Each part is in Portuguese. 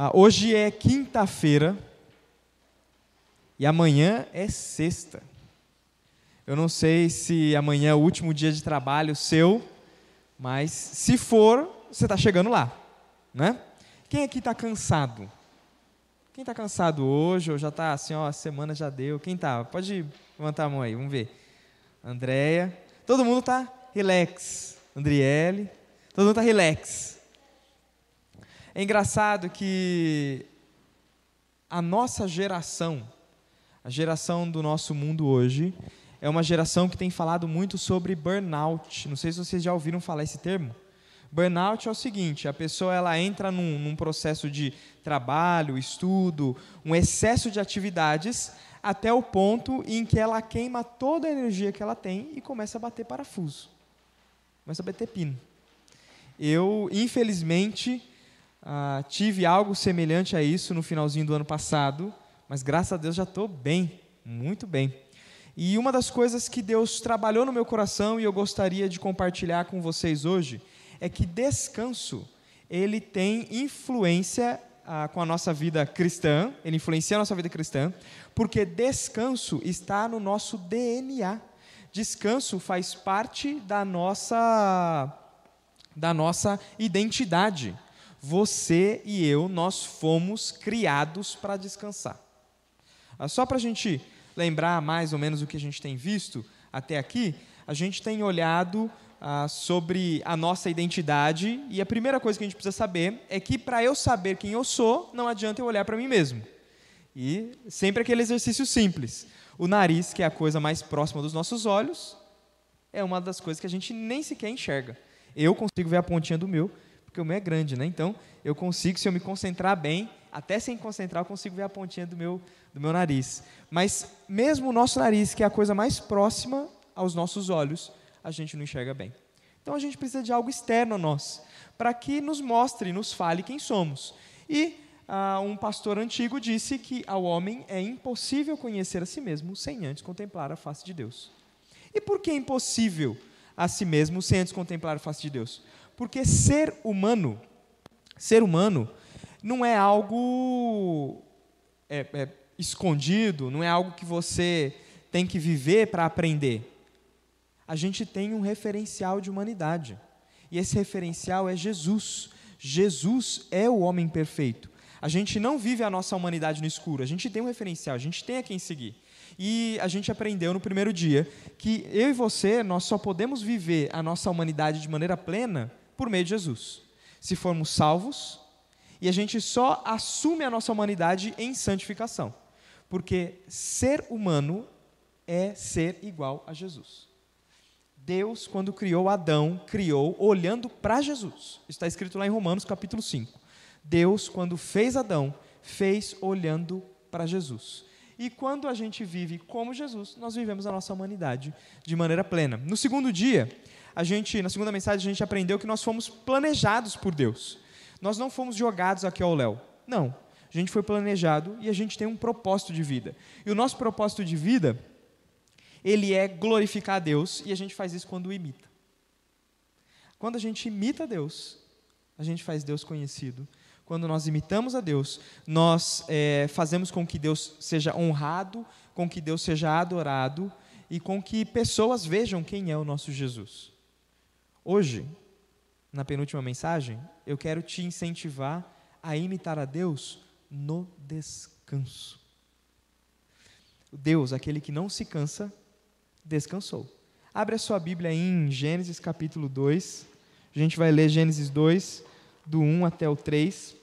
Ah, hoje é quinta-feira e amanhã é sexta. Eu não sei se amanhã é o último dia de trabalho seu, mas se for, você está chegando lá, né? Quem aqui está cansado? Quem está cansado hoje ou já está assim, ó, a semana já deu? Quem está? Pode levantar a mão aí, vamos ver. Andréia. Todo mundo está relax. Andriele. Todo mundo está relax. É engraçado que a nossa geração, a geração do nosso mundo hoje, é uma geração que tem falado muito sobre burnout. Não sei se vocês já ouviram falar esse termo. Burnout é o seguinte: a pessoa ela entra num, num processo de trabalho, estudo, um excesso de atividades, até o ponto em que ela queima toda a energia que ela tem e começa a bater parafuso, começa a bater pino. Eu, infelizmente, ah, tive algo semelhante a isso no finalzinho do ano passado, mas graças a Deus já estou bem, muito bem. E uma das coisas que Deus trabalhou no meu coração e eu gostaria de compartilhar com vocês hoje é que descanso ele tem influência ah, com a nossa vida cristã, ele influencia a nossa vida cristã, porque descanso está no nosso DNA. Descanso faz parte da nossa da nossa identidade. Você e eu, nós fomos criados para descansar. Ah, só para a gente lembrar mais ou menos o que a gente tem visto até aqui, a gente tem olhado ah, sobre a nossa identidade e a primeira coisa que a gente precisa saber é que para eu saber quem eu sou, não adianta eu olhar para mim mesmo. E sempre aquele exercício simples. O nariz, que é a coisa mais próxima dos nossos olhos, é uma das coisas que a gente nem sequer enxerga. Eu consigo ver a pontinha do meu, porque o meu é grande, né? Então, eu consigo, se eu me concentrar bem, até sem concentrar, eu consigo ver a pontinha do meu, do meu nariz. Mas mesmo o nosso nariz, que é a coisa mais próxima aos nossos olhos, a gente não enxerga bem. Então a gente precisa de algo externo a nós, para que nos mostre, nos fale quem somos. E ah, um pastor antigo disse que ao homem é impossível conhecer a si mesmo sem antes contemplar a face de Deus. E por que é impossível a si mesmo sem antes contemplar a face de Deus? Porque ser humano, ser humano, não é algo é, é, escondido, não é algo que você tem que viver para aprender. A gente tem um referencial de humanidade. E esse referencial é Jesus. Jesus é o homem perfeito. A gente não vive a nossa humanidade no escuro, a gente tem um referencial, a gente tem a quem seguir. E a gente aprendeu no primeiro dia que eu e você, nós só podemos viver a nossa humanidade de maneira plena por meio de Jesus. Se formos salvos, e a gente só assume a nossa humanidade em santificação. Porque ser humano é ser igual a Jesus. Deus, quando criou Adão, criou olhando para Jesus. Está escrito lá em Romanos capítulo 5. Deus, quando fez Adão, fez olhando para Jesus. E quando a gente vive como Jesus, nós vivemos a nossa humanidade de maneira plena. No segundo dia, a gente, na segunda mensagem, a gente aprendeu que nós fomos planejados por Deus. Nós não fomos jogados aqui ao léu. Não. A gente foi planejado e a gente tem um propósito de vida. E o nosso propósito de vida, ele é glorificar a Deus e a gente faz isso quando imita. Quando a gente imita Deus, a gente faz Deus conhecido. Quando nós imitamos a Deus, nós é, fazemos com que Deus seja honrado, com que Deus seja adorado e com que pessoas vejam quem é o nosso Jesus. Hoje, na penúltima mensagem, eu quero te incentivar a imitar a Deus no descanso. Deus, aquele que não se cansa, descansou. Abre a sua Bíblia em Gênesis capítulo 2. A gente vai ler Gênesis 2, do 1 até o 3.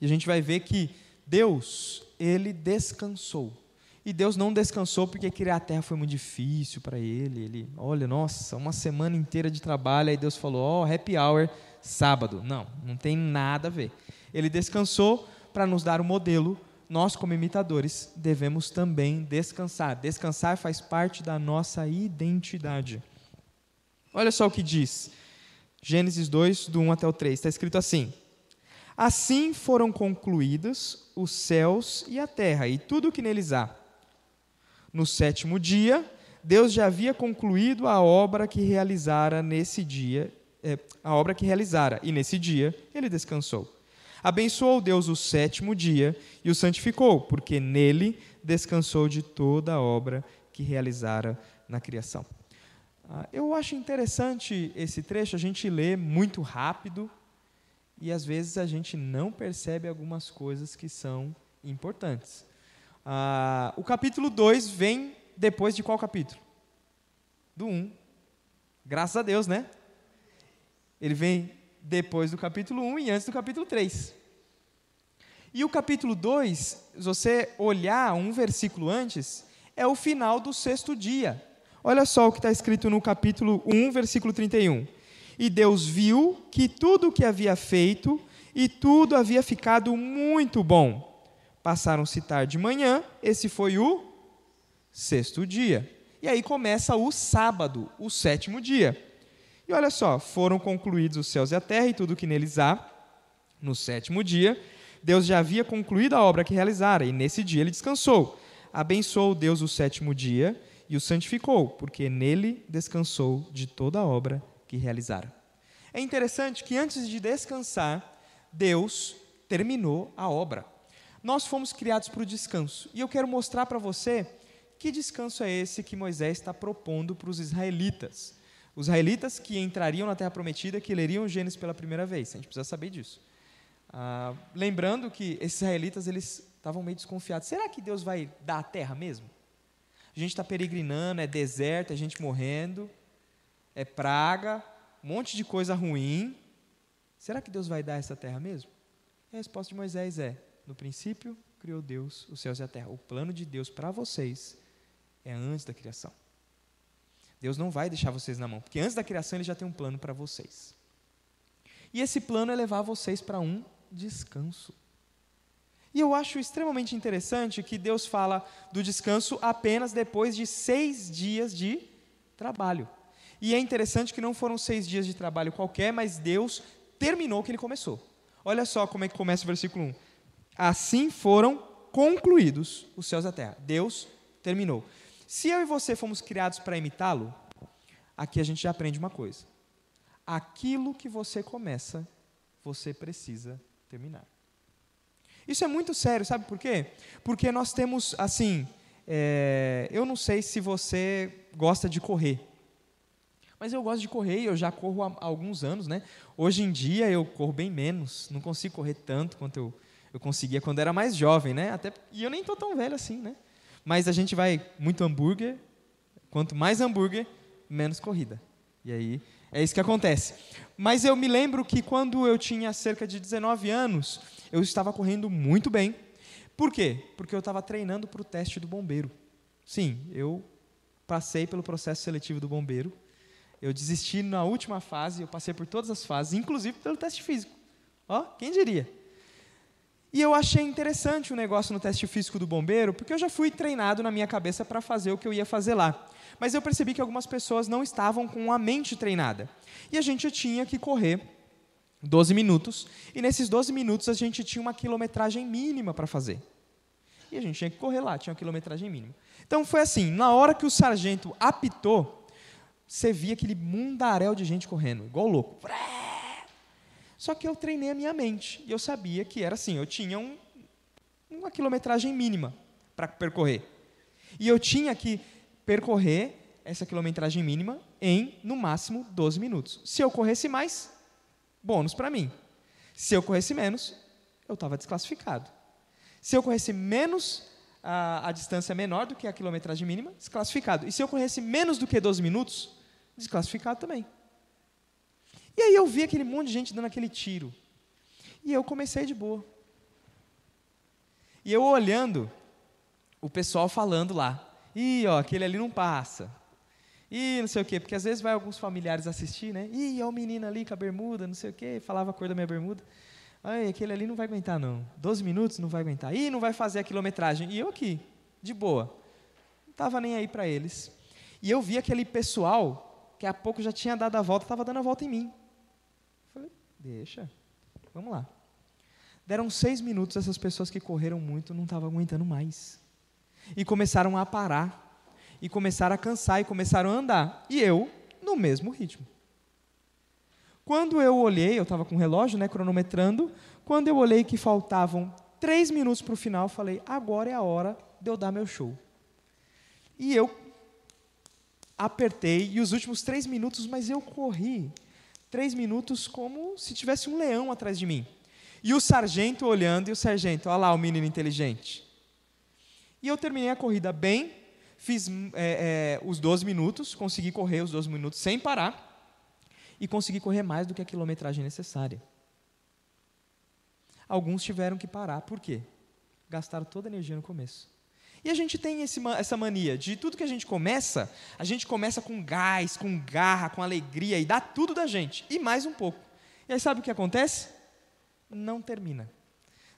E a gente vai ver que Deus, ele descansou. E Deus não descansou porque criar a terra foi muito difícil para ele. Ele, olha, nossa, uma semana inteira de trabalho. Aí Deus falou: Ó, oh, happy hour, sábado. Não, não tem nada a ver. Ele descansou para nos dar o um modelo. Nós, como imitadores, devemos também descansar. Descansar faz parte da nossa identidade. Olha só o que diz. Gênesis 2, do 1 até o 3. Está escrito assim: Assim foram concluídos os céus e a terra, e tudo o que neles há no sétimo dia, Deus já havia concluído a obra que realizara nesse dia, é, a obra que realizara, e nesse dia ele descansou. Abençoou Deus o sétimo dia e o santificou, porque nele descansou de toda a obra que realizara na criação. Ah, eu acho interessante esse trecho, a gente lê muito rápido e às vezes a gente não percebe algumas coisas que são importantes. Ah, o capítulo 2 vem depois de qual capítulo? Do 1. Um. Graças a Deus, né? Ele vem depois do capítulo 1 um e antes do capítulo 3. E o capítulo 2, se você olhar um versículo antes, é o final do sexto dia. Olha só o que está escrito no capítulo 1, versículo 31. E Deus viu que tudo o que havia feito e tudo havia ficado muito bom. Passaram-se tarde de manhã, esse foi o sexto dia. E aí começa o sábado, o sétimo dia. E olha só, foram concluídos os céus e a terra e tudo que neles há. No sétimo dia, Deus já havia concluído a obra que realizara, e nesse dia ele descansou. Abençoou Deus o sétimo dia e o santificou, porque nele descansou de toda a obra que realizara. É interessante que antes de descansar, Deus terminou a obra. Nós fomos criados para o descanso, e eu quero mostrar para você que descanso é esse que Moisés está propondo para os israelitas. Os israelitas que entrariam na Terra Prometida, que leriam Gênesis pela primeira vez. A gente precisa saber disso. Ah, lembrando que esses israelitas eles estavam meio desconfiados. Será que Deus vai dar a terra mesmo? A gente está peregrinando, é deserto, é gente morrendo, é praga, um monte de coisa ruim. Será que Deus vai dar essa terra mesmo? E a resposta de Moisés é: no princípio criou Deus os céus e a terra. O plano de Deus para vocês é antes da criação. Deus não vai deixar vocês na mão, porque antes da criação ele já tem um plano para vocês. E esse plano é levar vocês para um descanso. E eu acho extremamente interessante que Deus fala do descanso apenas depois de seis dias de trabalho. E é interessante que não foram seis dias de trabalho qualquer, mas Deus terminou o que ele começou. Olha só como é que começa o versículo 1. Assim foram concluídos os céus e a terra. Deus terminou. Se eu e você fomos criados para imitá-lo, aqui a gente já aprende uma coisa. Aquilo que você começa, você precisa terminar. Isso é muito sério, sabe por quê? Porque nós temos, assim, é, eu não sei se você gosta de correr, mas eu gosto de correr e eu já corro há alguns anos, né? Hoje em dia eu corro bem menos, não consigo correr tanto quanto eu, eu conseguia quando era mais jovem, né? Até, e eu nem estou tão velho assim, né? mas a gente vai muito hambúrguer, quanto mais hambúrguer, menos corrida. E aí é isso que acontece. Mas eu me lembro que quando eu tinha cerca de 19 anos, eu estava correndo muito bem. Por quê? Porque eu estava treinando para o teste do bombeiro. Sim, eu passei pelo processo seletivo do bombeiro. Eu desisti na última fase, eu passei por todas as fases, inclusive pelo teste físico. Ó, quem diria? E eu achei interessante o negócio no teste físico do bombeiro, porque eu já fui treinado na minha cabeça para fazer o que eu ia fazer lá. Mas eu percebi que algumas pessoas não estavam com a mente treinada. E a gente tinha que correr 12 minutos, e nesses 12 minutos a gente tinha uma quilometragem mínima para fazer. E a gente tinha que correr lá, tinha uma quilometragem mínima. Então foi assim, na hora que o sargento apitou, você via aquele mundaréu de gente correndo, igual louco. Só que eu treinei a minha mente e eu sabia que era assim, eu tinha um, uma quilometragem mínima para percorrer. E eu tinha que percorrer essa quilometragem mínima em, no máximo, 12 minutos. Se eu corresse mais, bônus para mim. Se eu corresse menos, eu estava desclassificado. Se eu corresse menos, a, a distância menor do que a quilometragem mínima, desclassificado. E se eu corresse menos do que 12 minutos, desclassificado também. E aí eu vi aquele monte de gente dando aquele tiro. E eu comecei de boa. E eu olhando, o pessoal falando lá. Ih, ó, aquele ali não passa. Ih, não sei o quê, porque às vezes vai alguns familiares assistir, né? Ih, é o menino ali com a bermuda, não sei o quê, falava a cor da minha bermuda. Ai, aquele ali não vai aguentar, não. Doze minutos não vai aguentar. Ih, não vai fazer a quilometragem. E eu aqui, de boa. Não estava nem aí para eles. E eu vi aquele pessoal que há pouco já tinha dado a volta, estava dando a volta em mim. Deixa. Vamos lá. Deram seis minutos, essas pessoas que correram muito não estavam aguentando mais. E começaram a parar. E começaram a cansar e começaram a andar. E eu, no mesmo ritmo. Quando eu olhei, eu estava com o relógio, né, cronometrando, quando eu olhei que faltavam três minutos para o final, falei, agora é a hora de eu dar meu show. E eu apertei, e os últimos três minutos, mas eu corri três minutos como se tivesse um leão atrás de mim. E o sargento olhando, e o sargento, olha lá o menino inteligente. E eu terminei a corrida bem, fiz é, é, os 12 minutos, consegui correr os 12 minutos sem parar, e consegui correr mais do que a quilometragem necessária. Alguns tiveram que parar, por quê? Gastaram toda a energia no começo. E a gente tem esse, essa mania de tudo que a gente começa, a gente começa com gás, com garra, com alegria e dá tudo da gente, e mais um pouco. E aí sabe o que acontece? Não termina.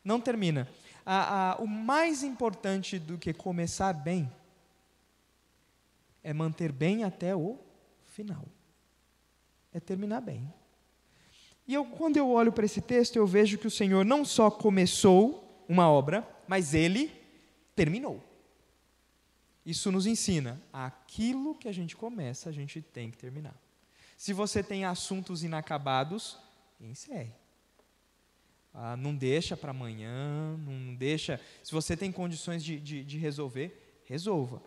Não termina. A, a, o mais importante do que começar bem é manter bem até o final. É terminar bem. E eu, quando eu olho para esse texto, eu vejo que o Senhor não só começou uma obra, mas ele terminou. Isso nos ensina, aquilo que a gente começa, a gente tem que terminar. Se você tem assuntos inacabados, encerre. Ah, não deixa para amanhã, não deixa. Se você tem condições de, de, de resolver, resolva.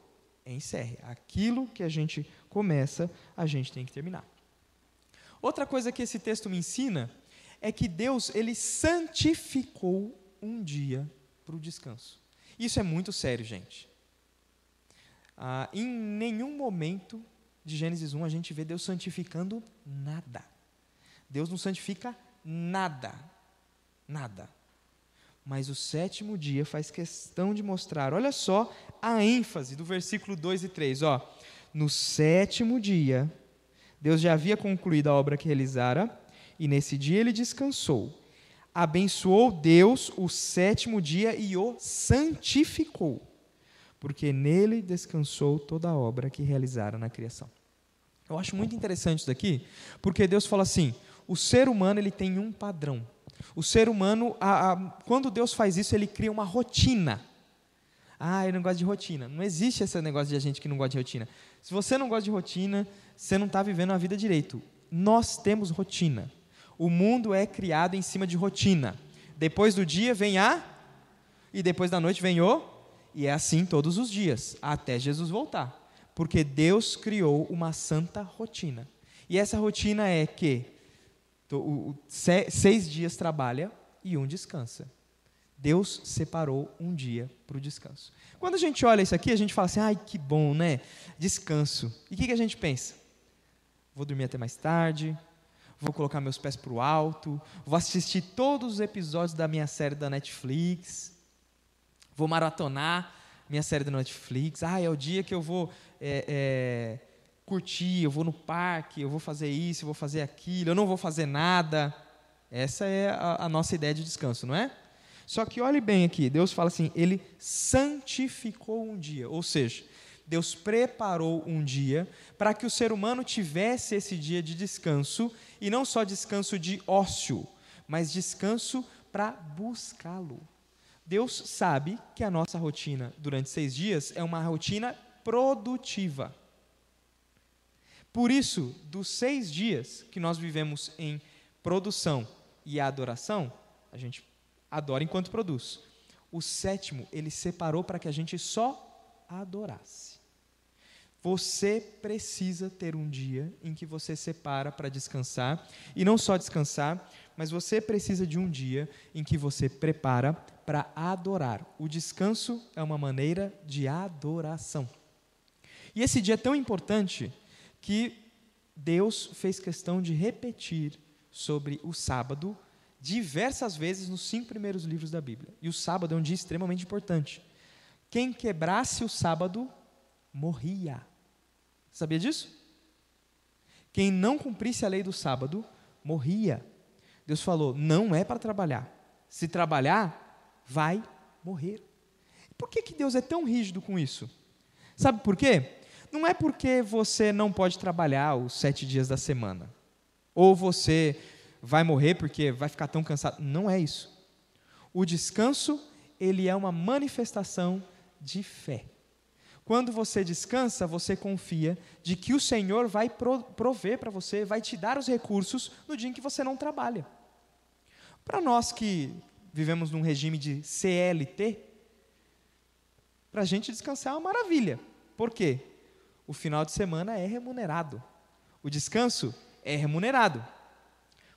Encerre. Aquilo que a gente começa, a gente tem que terminar. Outra coisa que esse texto me ensina é que Deus ele santificou um dia para o descanso. Isso é muito sério, gente. Ah, em nenhum momento de Gênesis 1 a gente vê Deus santificando nada. Deus não santifica nada. Nada. Mas o sétimo dia faz questão de mostrar, olha só a ênfase do versículo 2 e 3. Ó, no sétimo dia, Deus já havia concluído a obra que realizara, e nesse dia ele descansou. Abençoou Deus o sétimo dia e o santificou porque nele descansou toda a obra que realizara na criação. Eu acho muito interessante isso daqui, porque Deus fala assim: o ser humano ele tem um padrão. O ser humano, a, a, quando Deus faz isso, ele cria uma rotina. Ah, eu não gosto de rotina. Não existe esse negócio de a gente que não gosta de rotina. Se você não gosta de rotina, você não está vivendo a vida direito. Nós temos rotina. O mundo é criado em cima de rotina. Depois do dia vem a. E depois da noite vem o e é assim todos os dias, até Jesus voltar. Porque Deus criou uma santa rotina. E essa rotina é que seis dias trabalha e um descansa. Deus separou um dia para o descanso. Quando a gente olha isso aqui, a gente fala assim: ai, que bom, né? Descanso. E o que, que a gente pensa? Vou dormir até mais tarde, vou colocar meus pés para o alto, vou assistir todos os episódios da minha série da Netflix, vou maratonar minha série da Netflix. Ah, é o dia que eu vou é, é, curtir, eu vou no parque, eu vou fazer isso, eu vou fazer aquilo, eu não vou fazer nada. Essa é a, a nossa ideia de descanso, não é? Só que olhe bem aqui, Deus fala assim: Ele santificou um dia, ou seja, Deus preparou um dia para que o ser humano tivesse esse dia de descanso, e não só descanso de ócio, mas descanso para buscá-lo. Deus sabe que a nossa rotina durante seis dias é uma rotina produtiva. Por isso, dos seis dias que nós vivemos em produção e adoração, a gente adora enquanto produz. O sétimo, ele separou para que a gente só adorasse. Você precisa ter um dia em que você separa para descansar, e não só descansar, mas você precisa de um dia em que você prepara para adorar. O descanso é uma maneira de adoração. E esse dia é tão importante que Deus fez questão de repetir sobre o sábado diversas vezes nos cinco primeiros livros da Bíblia. E o sábado é um dia extremamente importante. Quem quebrasse o sábado morria. Sabia disso? Quem não cumprisse a lei do sábado morria. Deus falou: não é para trabalhar. Se trabalhar, vai morrer. Por que, que Deus é tão rígido com isso? Sabe por quê? Não é porque você não pode trabalhar os sete dias da semana. Ou você vai morrer porque vai ficar tão cansado. Não é isso. O descanso, ele é uma manifestação de fé. Quando você descansa, você confia de que o Senhor vai prover para você, vai te dar os recursos no dia em que você não trabalha. Para nós que vivemos num regime de CLT, para a gente descansar é uma maravilha. Por quê? O final de semana é remunerado. O descanso é remunerado.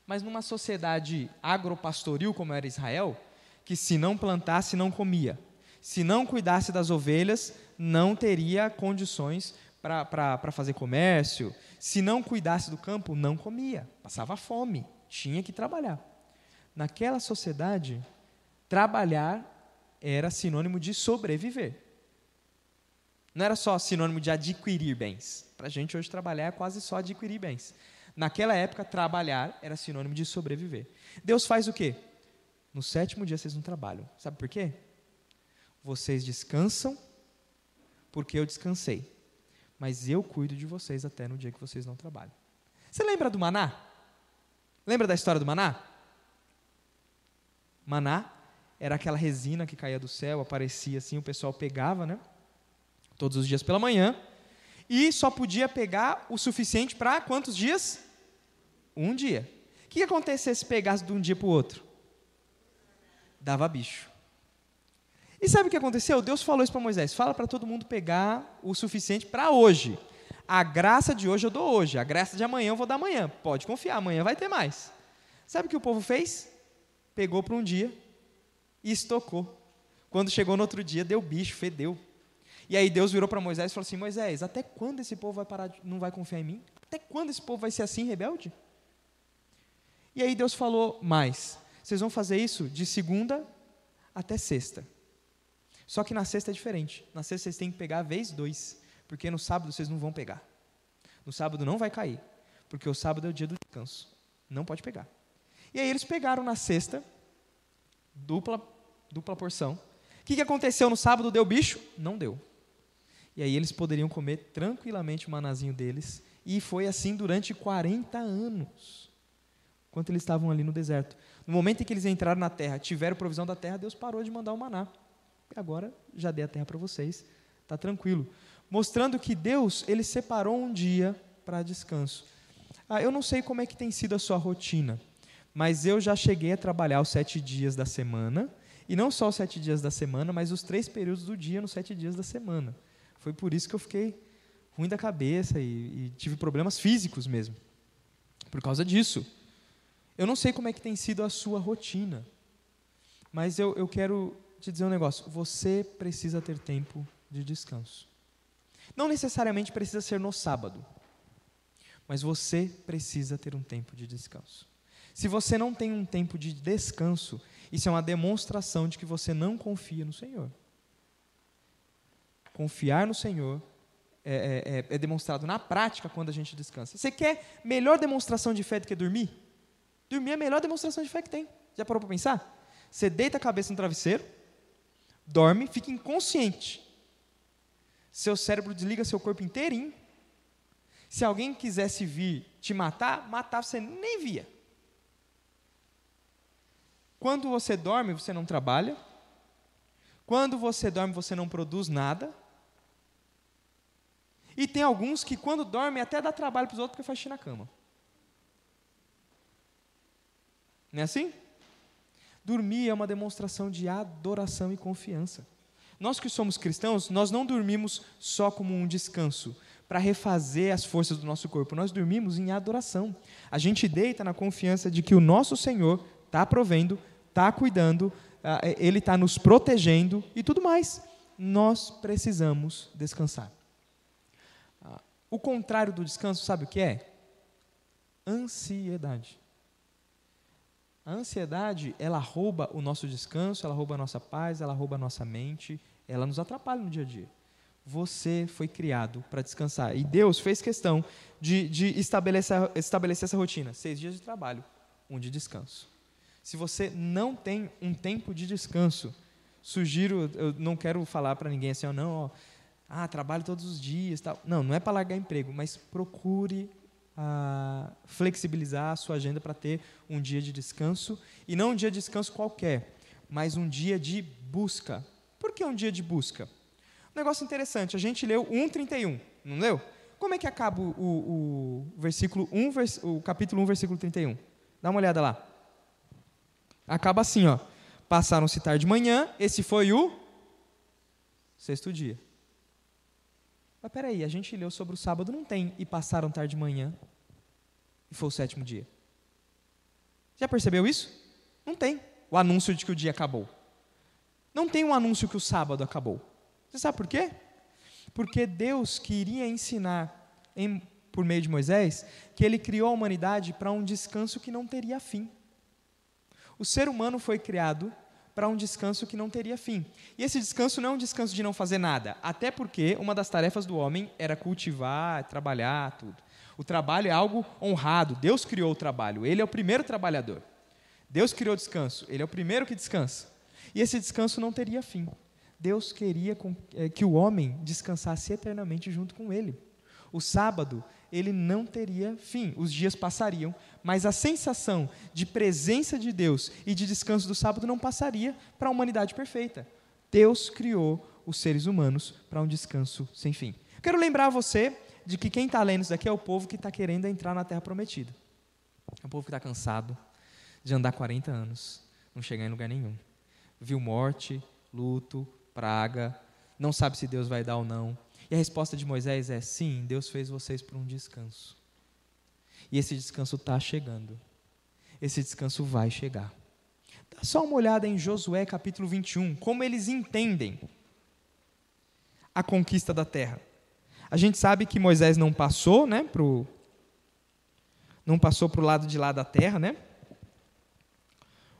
Mas numa sociedade agropastoril como era Israel, que se não plantasse, não comia. Se não cuidasse das ovelhas, não teria condições para fazer comércio. Se não cuidasse do campo, não comia. Passava fome. Tinha que trabalhar. Naquela sociedade, trabalhar era sinônimo de sobreviver. Não era só sinônimo de adquirir bens. Para a gente hoje trabalhar é quase só adquirir bens. Naquela época, trabalhar era sinônimo de sobreviver. Deus faz o quê? No sétimo dia vocês não trabalham. Sabe por quê? Vocês descansam porque eu descansei. Mas eu cuido de vocês até no dia que vocês não trabalham. Você lembra do maná? Lembra da história do maná? Maná era aquela resina que caía do céu, aparecia assim, o pessoal pegava, né? Todos os dias pela manhã. E só podia pegar o suficiente para quantos dias? Um dia. O que ia acontecer se pegasse de um dia para o outro? Dava bicho. E sabe o que aconteceu? Deus falou isso para Moisés: fala para todo mundo pegar o suficiente para hoje. A graça de hoje eu dou hoje, a graça de amanhã eu vou dar amanhã. Pode confiar, amanhã vai ter mais. Sabe o que o povo fez? Pegou para um dia e estocou. Quando chegou no outro dia, deu bicho, fedeu. E aí Deus virou para Moisés e falou assim: Moisés, até quando esse povo vai parar, de, não vai confiar em mim? Até quando esse povo vai ser assim rebelde? E aí Deus falou mais: vocês vão fazer isso de segunda até sexta. Só que na sexta é diferente. Na sexta vocês têm que pegar vez dois, porque no sábado vocês não vão pegar. No sábado não vai cair, porque o sábado é o dia do descanso. Não pode pegar. E aí eles pegaram na sexta, dupla, dupla porção. O que, que aconteceu no sábado? Deu bicho? Não deu. E aí eles poderiam comer tranquilamente o manazinho deles. E foi assim durante 40 anos, enquanto eles estavam ali no deserto. No momento em que eles entraram na terra, tiveram provisão da terra, Deus parou de mandar o maná. E agora já dei a terra para vocês, está tranquilo. Mostrando que Deus, ele separou um dia para descanso. Ah, eu não sei como é que tem sido a sua rotina, mas eu já cheguei a trabalhar os sete dias da semana, e não só os sete dias da semana, mas os três períodos do dia nos sete dias da semana. Foi por isso que eu fiquei ruim da cabeça e, e tive problemas físicos mesmo. Por causa disso. Eu não sei como é que tem sido a sua rotina, mas eu, eu quero te dizer um negócio. Você precisa ter tempo de descanso. Não necessariamente precisa ser no sábado, mas você precisa ter um tempo de descanso. Se você não tem um tempo de descanso, isso é uma demonstração de que você não confia no Senhor. Confiar no Senhor é, é, é, é, demonstrado na prática quando a gente descansa. Você quer melhor demonstração de fé do que dormir? Dormir é a melhor demonstração de fé que tem. Já parou para pensar? Você deita a cabeça no travesseiro, dorme, fica inconsciente. Seu cérebro desliga seu corpo inteirinho. Se alguém quisesse vir te matar, matar você nem via. Quando você dorme, você não trabalha. Quando você dorme, você não produz nada. E tem alguns que, quando dormem, até dá trabalho para os outros porque faz xixi na cama. Não é assim? Dormir é uma demonstração de adoração e confiança. Nós que somos cristãos, nós não dormimos só como um descanso, para refazer as forças do nosso corpo. Nós dormimos em adoração. A gente deita na confiança de que o nosso Senhor está provendo, está cuidando, ah, Ele está nos protegendo e tudo mais. Nós precisamos descansar. O contrário do descanso, sabe o que é? Ansiedade. A ansiedade, ela rouba o nosso descanso, ela rouba a nossa paz, ela rouba a nossa mente, ela nos atrapalha no dia a dia. Você foi criado para descansar. E Deus fez questão de, de estabelecer, estabelecer essa rotina: seis dias de trabalho, um de descanso. Se você não tem um tempo de descanso, sugiro, eu não quero falar para ninguém assim, oh, não, ó, ah, trabalho todos os dias, tal. Não, não é para largar emprego, mas procure ah, flexibilizar a sua agenda para ter um dia de descanso e não um dia de descanso qualquer, mas um dia de busca. Por que um dia de busca? negócio interessante, a gente leu 1,31, não leu? Como é que acaba o, o, o versículo 1, vers, o capítulo 1, versículo 31? Dá uma olhada lá. Acaba assim, ó. Passaram-se tarde de manhã, esse foi o sexto dia. Mas peraí, a gente leu sobre o sábado, não tem, e passaram tarde de manhã, e foi o sétimo dia. Já percebeu isso? Não tem o anúncio de que o dia acabou. Não tem um anúncio que o sábado acabou. Você sabe por quê? Porque Deus queria ensinar, em, por meio de Moisés, que ele criou a humanidade para um descanso que não teria fim. O ser humano foi criado para um descanso que não teria fim. E esse descanso não é um descanso de não fazer nada, até porque uma das tarefas do homem era cultivar, trabalhar, tudo. O trabalho é algo honrado, Deus criou o trabalho, ele é o primeiro trabalhador. Deus criou o descanso, ele é o primeiro que descansa. E esse descanso não teria fim. Deus queria eh, que o homem descansasse eternamente junto com ele. O sábado, ele não teria fim, os dias passariam, mas a sensação de presença de Deus e de descanso do sábado não passaria para a humanidade perfeita. Deus criou os seres humanos para um descanso sem fim. Quero lembrar você de que quem está lendo isso daqui é o povo que está querendo entrar na terra prometida. É o povo que está cansado de andar 40 anos, não chegar em lugar nenhum. Viu morte, luto, praga, não sabe se Deus vai dar ou não. E a resposta de Moisés é: sim, Deus fez vocês para um descanso. E esse descanso está chegando. Esse descanso vai chegar. Dá só uma olhada em Josué capítulo 21, como eles entendem a conquista da terra. A gente sabe que Moisés não passou, né, pro não passou para o lado de lá da terra, né?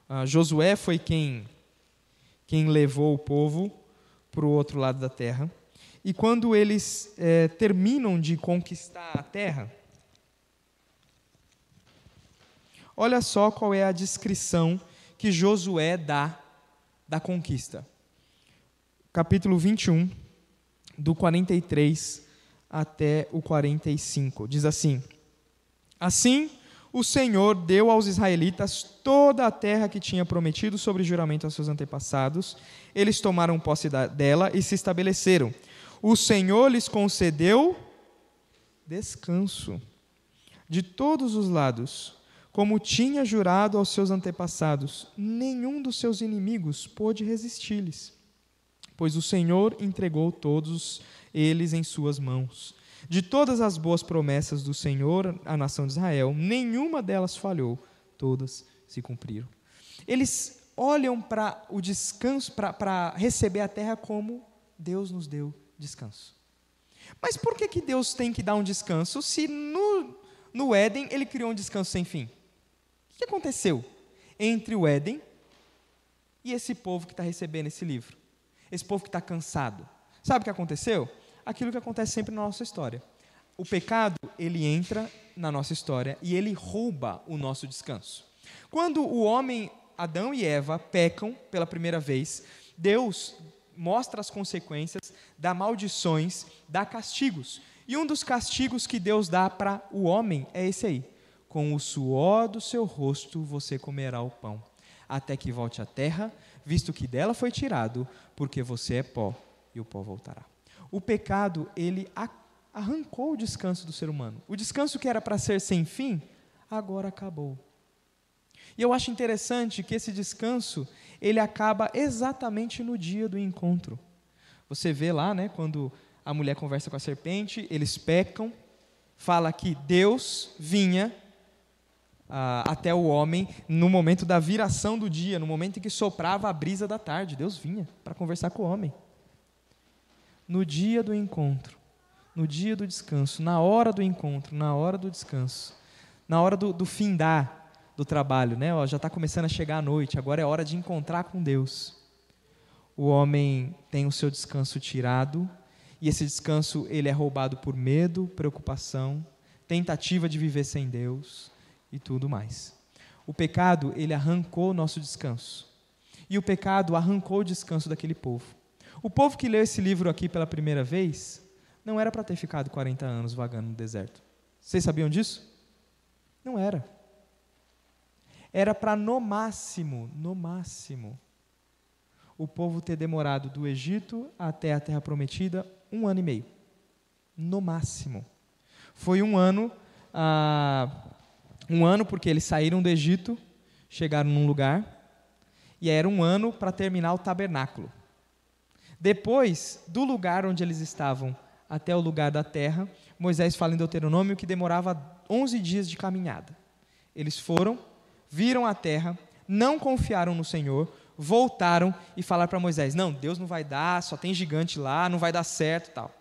Ah, Josué foi quem quem levou o povo para o outro lado da terra. E quando eles é, terminam de conquistar a terra, olha só qual é a descrição que Josué dá da conquista. Capítulo 21, do 43 até o 45. Diz assim: Assim o Senhor deu aos israelitas toda a terra que tinha prometido sobre juramento aos seus antepassados. Eles tomaram posse dela e se estabeleceram. O Senhor lhes concedeu descanso de todos os lados, como tinha jurado aos seus antepassados. Nenhum dos seus inimigos pôde resistir-lhes, pois o Senhor entregou todos eles em suas mãos. De todas as boas promessas do Senhor à nação de Israel, nenhuma delas falhou, todas se cumpriram. Eles olham para o descanso, para receber a terra como Deus nos deu descanso. Mas por que, que Deus tem que dar um descanso se no, no Éden ele criou um descanso sem fim? O que aconteceu entre o Éden e esse povo que está recebendo esse livro? Esse povo que está cansado. Sabe o que aconteceu? aquilo que acontece sempre na nossa história. O pecado, ele entra na nossa história e ele rouba o nosso descanso. Quando o homem, Adão e Eva, pecam pela primeira vez, Deus mostra as consequências, dá maldições, dá castigos. E um dos castigos que Deus dá para o homem é esse aí: com o suor do seu rosto você comerá o pão, até que volte à terra, visto que dela foi tirado, porque você é pó e o pó voltará o pecado ele arrancou o descanso do ser humano. O descanso que era para ser sem fim, agora acabou. E eu acho interessante que esse descanso, ele acaba exatamente no dia do encontro. Você vê lá, né, quando a mulher conversa com a serpente, eles pecam, fala que Deus vinha ah, até o homem no momento da viração do dia, no momento em que soprava a brisa da tarde. Deus vinha para conversar com o homem no dia do encontro, no dia do descanso, na hora do encontro, na hora do descanso, na hora do, do findar do trabalho, né? Ó, já está começando a chegar a noite, agora é hora de encontrar com Deus. O homem tem o seu descanso tirado e esse descanso ele é roubado por medo, preocupação, tentativa de viver sem Deus e tudo mais. O pecado ele arrancou o nosso descanso e o pecado arrancou o descanso daquele povo. O povo que leu esse livro aqui pela primeira vez não era para ter ficado 40 anos vagando no deserto. Vocês sabiam disso? Não era. Era para no máximo, no máximo, o povo ter demorado do Egito até a terra prometida um ano e meio. No máximo. Foi um ano, ah, um ano porque eles saíram do Egito, chegaram num lugar, e era um ano para terminar o tabernáculo. Depois, do lugar onde eles estavam até o lugar da terra, Moisés fala em Deuteronômio que demorava 11 dias de caminhada. Eles foram, viram a terra, não confiaram no Senhor, voltaram e falaram para Moisés: Não, Deus não vai dar, só tem gigante lá, não vai dar certo tal.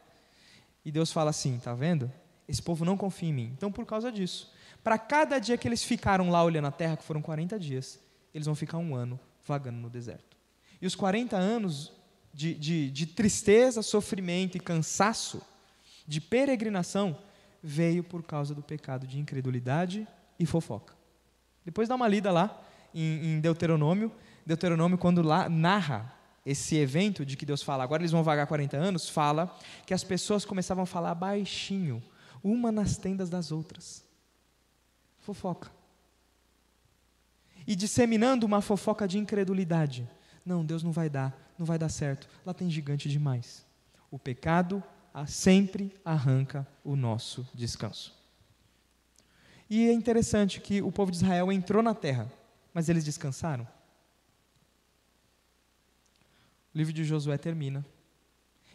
E Deus fala assim: Tá vendo? Esse povo não confia em mim. Então, por causa disso, para cada dia que eles ficaram lá olhando a terra, que foram 40 dias, eles vão ficar um ano vagando no deserto. E os 40 anos de, de, de tristeza, sofrimento e cansaço, de peregrinação, veio por causa do pecado de incredulidade e fofoca. Depois dá uma lida lá em, em Deuteronômio. Deuteronômio, quando lá narra esse evento de que Deus fala, agora eles vão vagar 40 anos, fala que as pessoas começavam a falar baixinho, uma nas tendas das outras. Fofoca. E disseminando uma fofoca de incredulidade. Não, Deus não vai dar, não vai dar certo. Lá tem gigante demais. O pecado sempre arranca o nosso descanso. E é interessante que o povo de Israel entrou na terra, mas eles descansaram. O livro de Josué termina.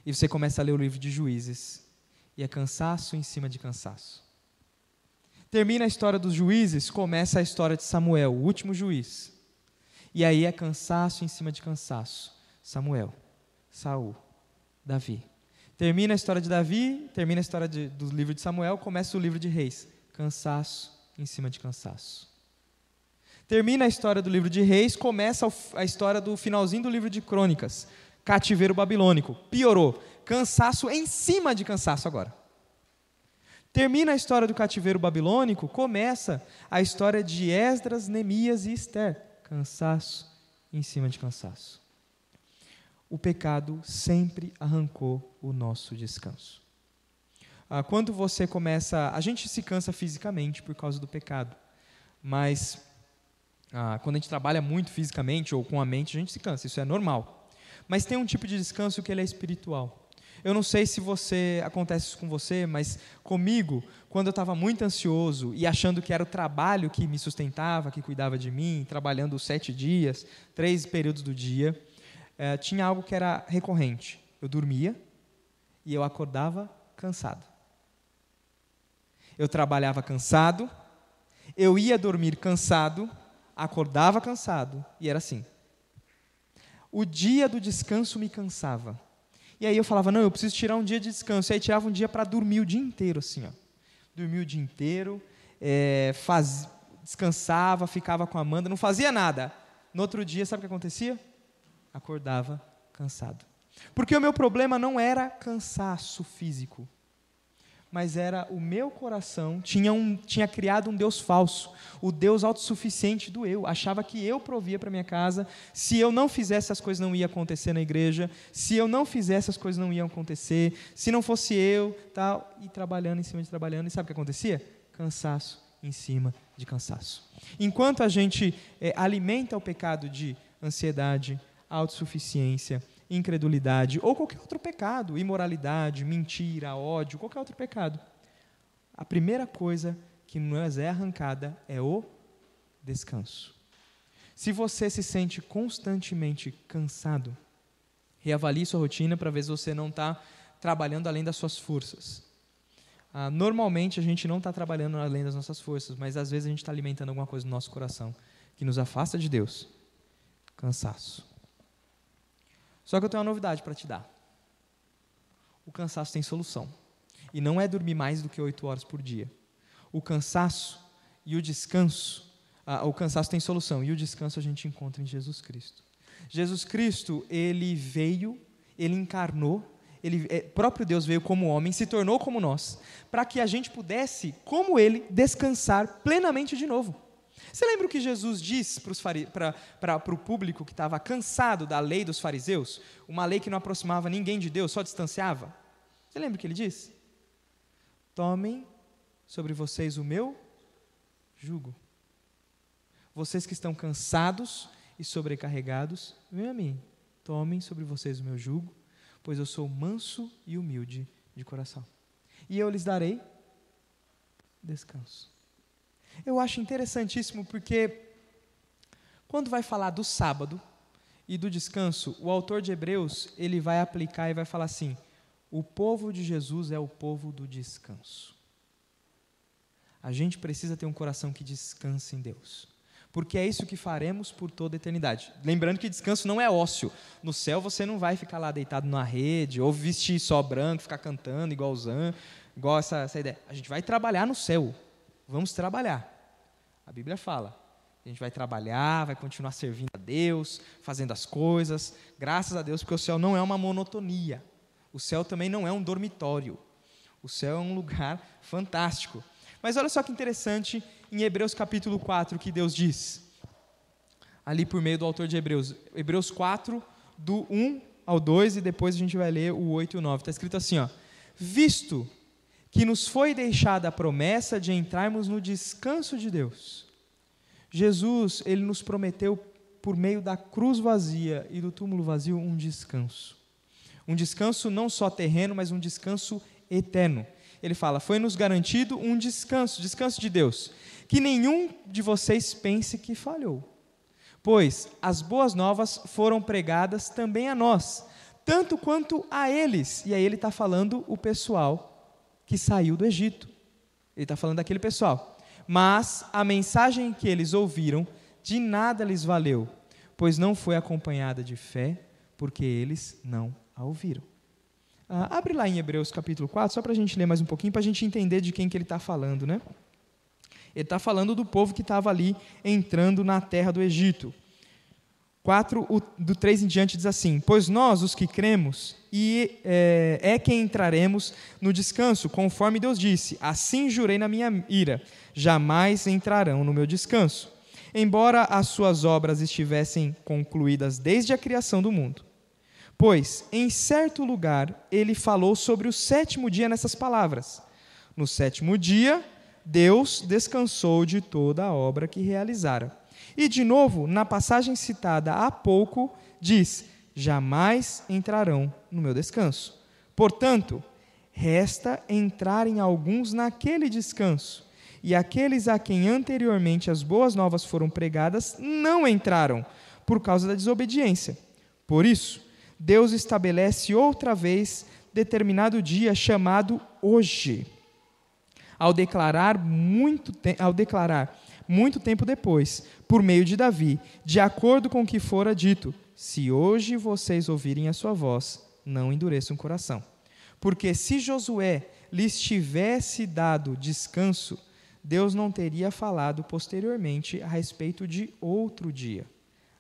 E você começa a ler o livro de Juízes. E é cansaço em cima de cansaço. Termina a história dos juízes, começa a história de Samuel, o último juiz. E aí é cansaço em cima de cansaço. Samuel, Saul, Davi. Termina a história de Davi, termina a história de, do livro de Samuel, começa o livro de Reis. Cansaço em cima de cansaço. Termina a história do livro de Reis, começa a história do finalzinho do livro de Crônicas. Cativeiro babilônico. Piorou. Cansaço em cima de cansaço agora. Termina a história do cativeiro babilônico, começa a história de Esdras, Neemias e Esther. Cansaço em cima de cansaço o pecado sempre arrancou o nosso descanso. Ah, quando você começa. A gente se cansa fisicamente por causa do pecado, mas ah, quando a gente trabalha muito fisicamente ou com a mente, a gente se cansa, isso é normal. Mas tem um tipo de descanso que ele é espiritual. Eu não sei se você acontece isso com você, mas comigo, quando eu estava muito ansioso e achando que era o trabalho que me sustentava, que cuidava de mim, trabalhando sete dias, três períodos do dia, é, tinha algo que era recorrente. Eu dormia e eu acordava cansado. Eu trabalhava cansado, eu ia dormir cansado, acordava cansado e era assim. O dia do descanso me cansava. E aí eu falava, não, eu preciso tirar um dia de descanso. E aí tirava um dia para dormir o dia inteiro, assim, ó. Dormia o dia inteiro, é, faz, descansava, ficava com a Amanda, não fazia nada. No outro dia, sabe o que acontecia? acordava cansado. Porque o meu problema não era cansaço físico, mas era o meu coração tinha, um, tinha criado um Deus falso, o Deus autossuficiente do eu. Achava que eu provia para minha casa, se eu não fizesse as coisas não ia acontecer na igreja, se eu não fizesse as coisas não iam acontecer, se não fosse eu, tal, e trabalhando em cima de trabalhando. E sabe o que acontecia? Cansaço em cima de cansaço. Enquanto a gente é, alimenta o pecado de ansiedade, autossuficiência, incredulidade ou qualquer outro pecado, imoralidade, mentira, ódio, qualquer outro pecado. A primeira coisa que nos é arrancada é o descanso. Se você se sente constantemente cansado, reavalie sua rotina para ver se você não está trabalhando além das suas forças. Ah, normalmente a gente não está trabalhando além das nossas forças, mas às vezes a gente está alimentando alguma coisa no nosso coração que nos afasta de Deus. Cansaço. Só que eu tenho uma novidade para te dar. O cansaço tem solução. E não é dormir mais do que oito horas por dia. O cansaço e o descanso, ah, o cansaço tem solução e o descanso a gente encontra em Jesus Cristo. Jesus Cristo, ele veio, ele encarnou, ele é, próprio Deus veio como homem, se tornou como nós, para que a gente pudesse, como ele, descansar plenamente de novo. Você lembra o que Jesus disse para o público que estava cansado da lei dos fariseus? Uma lei que não aproximava ninguém de Deus, só distanciava? Você lembra o que ele disse? Tomem sobre vocês o meu jugo. Vocês que estão cansados e sobrecarregados, venham a mim, tomem sobre vocês o meu jugo, pois eu sou manso e humilde de coração. E eu lhes darei descanso. Eu acho interessantíssimo porque quando vai falar do sábado e do descanso, o autor de Hebreus, ele vai aplicar e vai falar assim: o povo de Jesus é o povo do descanso. A gente precisa ter um coração que descanse em Deus. Porque é isso que faremos por toda a eternidade. Lembrando que descanso não é ócio. No céu você não vai ficar lá deitado na rede, ou vestir só branco, ficar cantando igual Zan, igual essa, essa ideia. A gente vai trabalhar no céu. Vamos trabalhar. A Bíblia fala. A gente vai trabalhar, vai continuar servindo a Deus, fazendo as coisas. Graças a Deus, porque o céu não é uma monotonia. O céu também não é um dormitório. O céu é um lugar fantástico. Mas olha só que interessante em Hebreus capítulo 4 que Deus diz. Ali por meio do autor de Hebreus. Hebreus 4, do 1 ao 2, e depois a gente vai ler o 8 e o 9. Está escrito assim: ó, Visto que nos foi deixada a promessa de entrarmos no descanso de Deus. Jesus, ele nos prometeu por meio da cruz vazia e do túmulo vazio um descanso. Um descanso não só terreno, mas um descanso eterno ele fala: Foi-nos garantido um descanso, descanso de Deus, que nenhum de vocês pense que falhou. Pois as boas novas foram pregadas também a nós, tanto quanto a eles. E aí ele está falando o pessoal que saiu do Egito. Ele está falando daquele pessoal. Mas a mensagem que eles ouviram de nada lhes valeu, pois não foi acompanhada de fé, porque eles não a ouviram. Ah, abre lá em Hebreus capítulo 4, só para a gente ler mais um pouquinho, para a gente entender de quem que ele está falando, né? Ele está falando do povo que estava ali entrando na terra do Egito. 4, o, do 3 em diante, diz assim: Pois nós, os que cremos, e é, é quem entraremos no descanso, conforme Deus disse: Assim jurei na minha ira, jamais entrarão no meu descanso. Embora as suas obras estivessem concluídas desde a criação do mundo. Pois, em certo lugar, ele falou sobre o sétimo dia nessas palavras: No sétimo dia, Deus descansou de toda a obra que realizara. E, de novo, na passagem citada há pouco, diz: Jamais entrarão no meu descanso. Portanto, resta entrarem alguns naquele descanso. E aqueles a quem anteriormente as boas novas foram pregadas não entraram, por causa da desobediência. Por isso, Deus estabelece outra vez determinado dia chamado hoje. Ao declarar muito, ao declarar muito tempo depois, por meio de Davi, de acordo com o que fora dito: Se hoje vocês ouvirem a sua voz, não endureçam o coração. Porque se Josué lhes tivesse dado descanso, Deus não teria falado posteriormente a respeito de outro dia.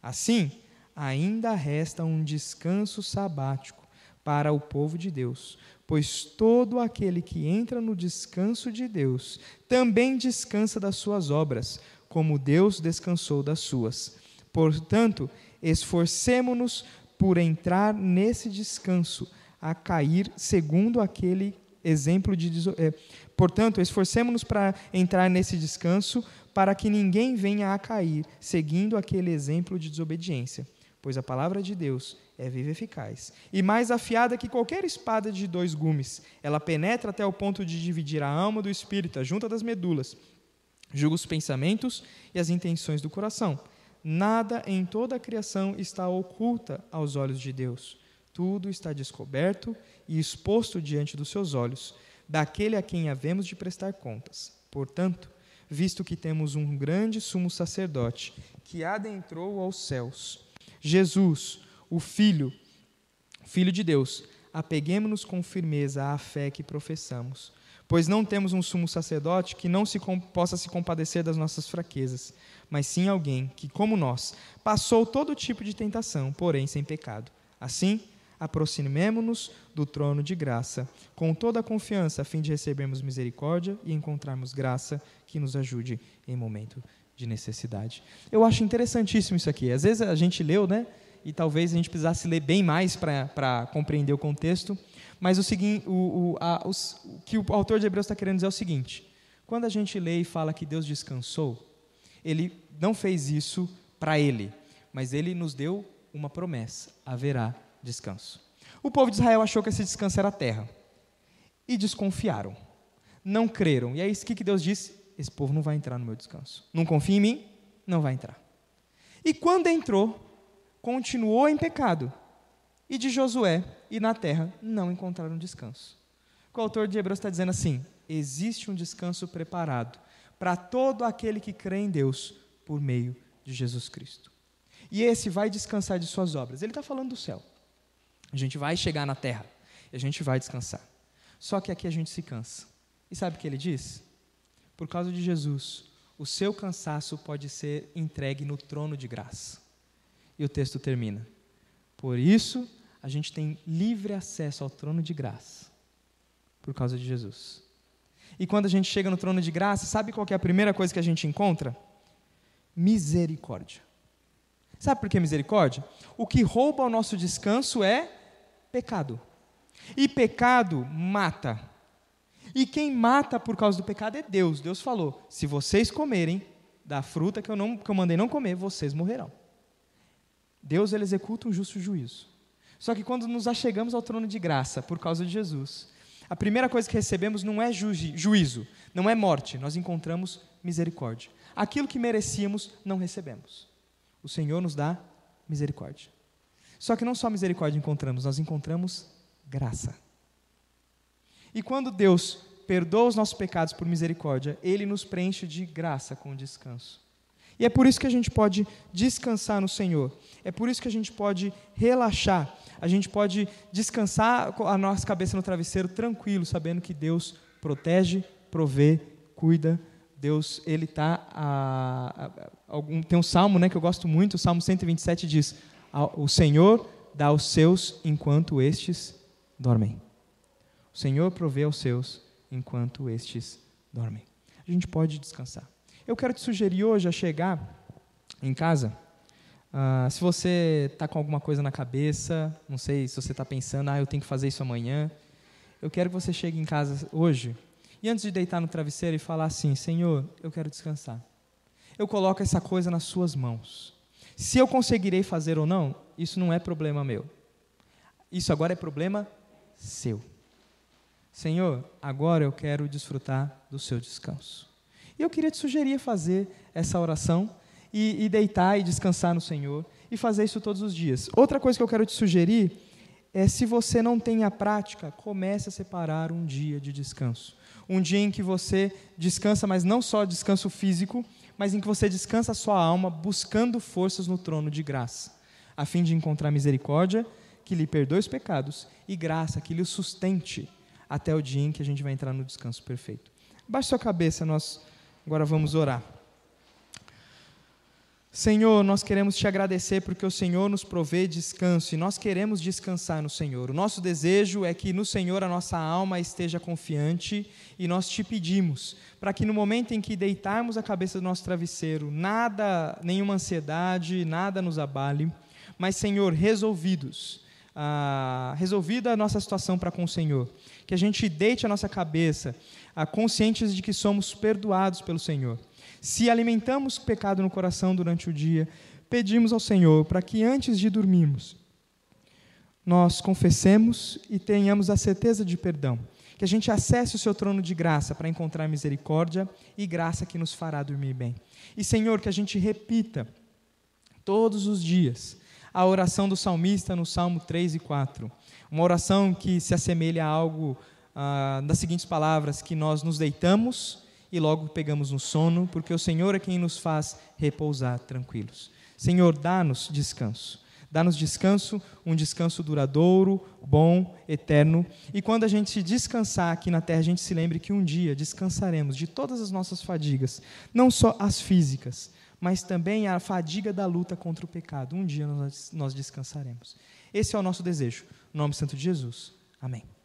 Assim, ainda resta um descanso sabático para o povo de Deus, pois todo aquele que entra no descanso de Deus também descansa das suas obras, como Deus descansou das suas. Portanto, esforcemo-nos por entrar nesse descanso, a cair segundo aquele exemplo de. É, portanto, esforcemo-nos para entrar nesse descanso, para que ninguém venha a cair, seguindo aquele exemplo de desobediência pois a palavra de Deus é viva e eficaz, e mais afiada que qualquer espada de dois gumes. Ela penetra até o ponto de dividir a alma do espírito, a junta das medulas, julga os pensamentos e as intenções do coração. Nada em toda a criação está oculta aos olhos de Deus. Tudo está descoberto e exposto diante dos seus olhos, daquele a quem havemos de prestar contas. Portanto, visto que temos um grande sumo sacerdote que adentrou aos céus, Jesus, o Filho, Filho de Deus, apeguemos-nos com firmeza à fé que professamos, pois não temos um sumo sacerdote que não se possa se compadecer das nossas fraquezas, mas sim alguém que, como nós, passou todo tipo de tentação, porém sem pecado. Assim, aproximemo-nos do trono de graça, com toda a confiança, a fim de recebermos misericórdia e encontrarmos graça que nos ajude em momento de necessidade. Eu acho interessantíssimo isso aqui. Às vezes a gente leu, né? E talvez a gente precisasse ler bem mais para compreender o contexto. Mas o, o, o, a, os, o que o autor de Hebreus está querendo dizer é o seguinte: quando a gente lê e fala que Deus descansou, ele não fez isso para ele, mas ele nos deu uma promessa: haverá descanso. O povo de Israel achou que esse descanso era a terra e desconfiaram. Não creram. E aí, o que Deus disse? Esse povo não vai entrar no meu descanso. Não confia em mim? Não vai entrar. E quando entrou, continuou em pecado. E de Josué e na terra não encontraram descanso. O autor de Hebreus está dizendo assim: existe um descanso preparado para todo aquele que crê em Deus por meio de Jesus Cristo. E esse vai descansar de suas obras. Ele está falando do céu. A gente vai chegar na terra e a gente vai descansar. Só que aqui a gente se cansa. E sabe o que ele diz? Por causa de Jesus, o seu cansaço pode ser entregue no trono de graça. E o texto termina. Por isso, a gente tem livre acesso ao trono de graça. Por causa de Jesus. E quando a gente chega no trono de graça, sabe qual é a primeira coisa que a gente encontra? Misericórdia. Sabe por que misericórdia? O que rouba o nosso descanso é pecado. E pecado mata. E quem mata por causa do pecado é Deus. Deus falou: se vocês comerem da fruta que eu, não, que eu mandei não comer, vocês morrerão. Deus ele executa um justo juízo. Só que quando nos achegamos ao trono de graça por causa de Jesus, a primeira coisa que recebemos não é ju juízo, não é morte, nós encontramos misericórdia. Aquilo que merecíamos, não recebemos. O Senhor nos dá misericórdia. Só que não só misericórdia encontramos, nós encontramos graça. E quando Deus perdoa os nossos pecados por misericórdia, Ele nos preenche de graça com descanso. E é por isso que a gente pode descansar no Senhor. É por isso que a gente pode relaxar. A gente pode descansar a nossa cabeça no travesseiro tranquilo, sabendo que Deus protege, provê, cuida. Deus, Ele está. tem um salmo né, que eu gosto muito, o Salmo 127 diz: O Senhor dá aos seus enquanto estes dormem. O Senhor provê aos seus enquanto estes dormem. A gente pode descansar. Eu quero te sugerir hoje a chegar em casa. Uh, se você está com alguma coisa na cabeça, não sei se você está pensando, ah, eu tenho que fazer isso amanhã. Eu quero que você chegue em casa hoje e antes de deitar no travesseiro e falar assim: Senhor, eu quero descansar. Eu coloco essa coisa nas Suas mãos. Se eu conseguirei fazer ou não, isso não é problema meu. Isso agora é problema seu. Senhor, agora eu quero desfrutar do seu descanso. E eu queria te sugerir fazer essa oração e, e deitar e descansar no Senhor e fazer isso todos os dias. Outra coisa que eu quero te sugerir é se você não tem a prática, comece a separar um dia de descanso. Um dia em que você descansa, mas não só descanso físico, mas em que você descansa a sua alma buscando forças no trono de graça, a fim de encontrar misericórdia que lhe perdoe os pecados e graça que lhe sustente até o dia em que a gente vai entrar no descanso perfeito. Baixe sua cabeça, nós Agora vamos orar. Senhor, nós queremos te agradecer porque o Senhor nos provê descanso e nós queremos descansar no Senhor. O nosso desejo é que no Senhor a nossa alma esteja confiante e nós te pedimos para que no momento em que deitarmos a cabeça do nosso travesseiro, nada, nenhuma ansiedade, nada nos abale, mas Senhor, resolvidos, ah, resolvida a nossa situação para com o Senhor, que a gente deite a nossa cabeça conscientes de que somos perdoados pelo Senhor. Se alimentamos pecado no coração durante o dia, pedimos ao Senhor para que antes de dormirmos, nós confessemos e tenhamos a certeza de perdão. Que a gente acesse o seu trono de graça para encontrar misericórdia e graça que nos fará dormir bem. E, Senhor, que a gente repita todos os dias a oração do salmista no Salmo 3 e 4. Uma oração que se assemelha a algo ah, das seguintes palavras: que nós nos deitamos e logo pegamos no sono, porque o Senhor é quem nos faz repousar tranquilos. Senhor, dá-nos descanso. Dá-nos descanso, um descanso duradouro, bom, eterno. E quando a gente descansar aqui na terra, a gente se lembre que um dia descansaremos de todas as nossas fadigas, não só as físicas, mas também a fadiga da luta contra o pecado. Um dia nós, descansaremos. Esse é o nosso desejo. No nome santo de Jesus. Amém.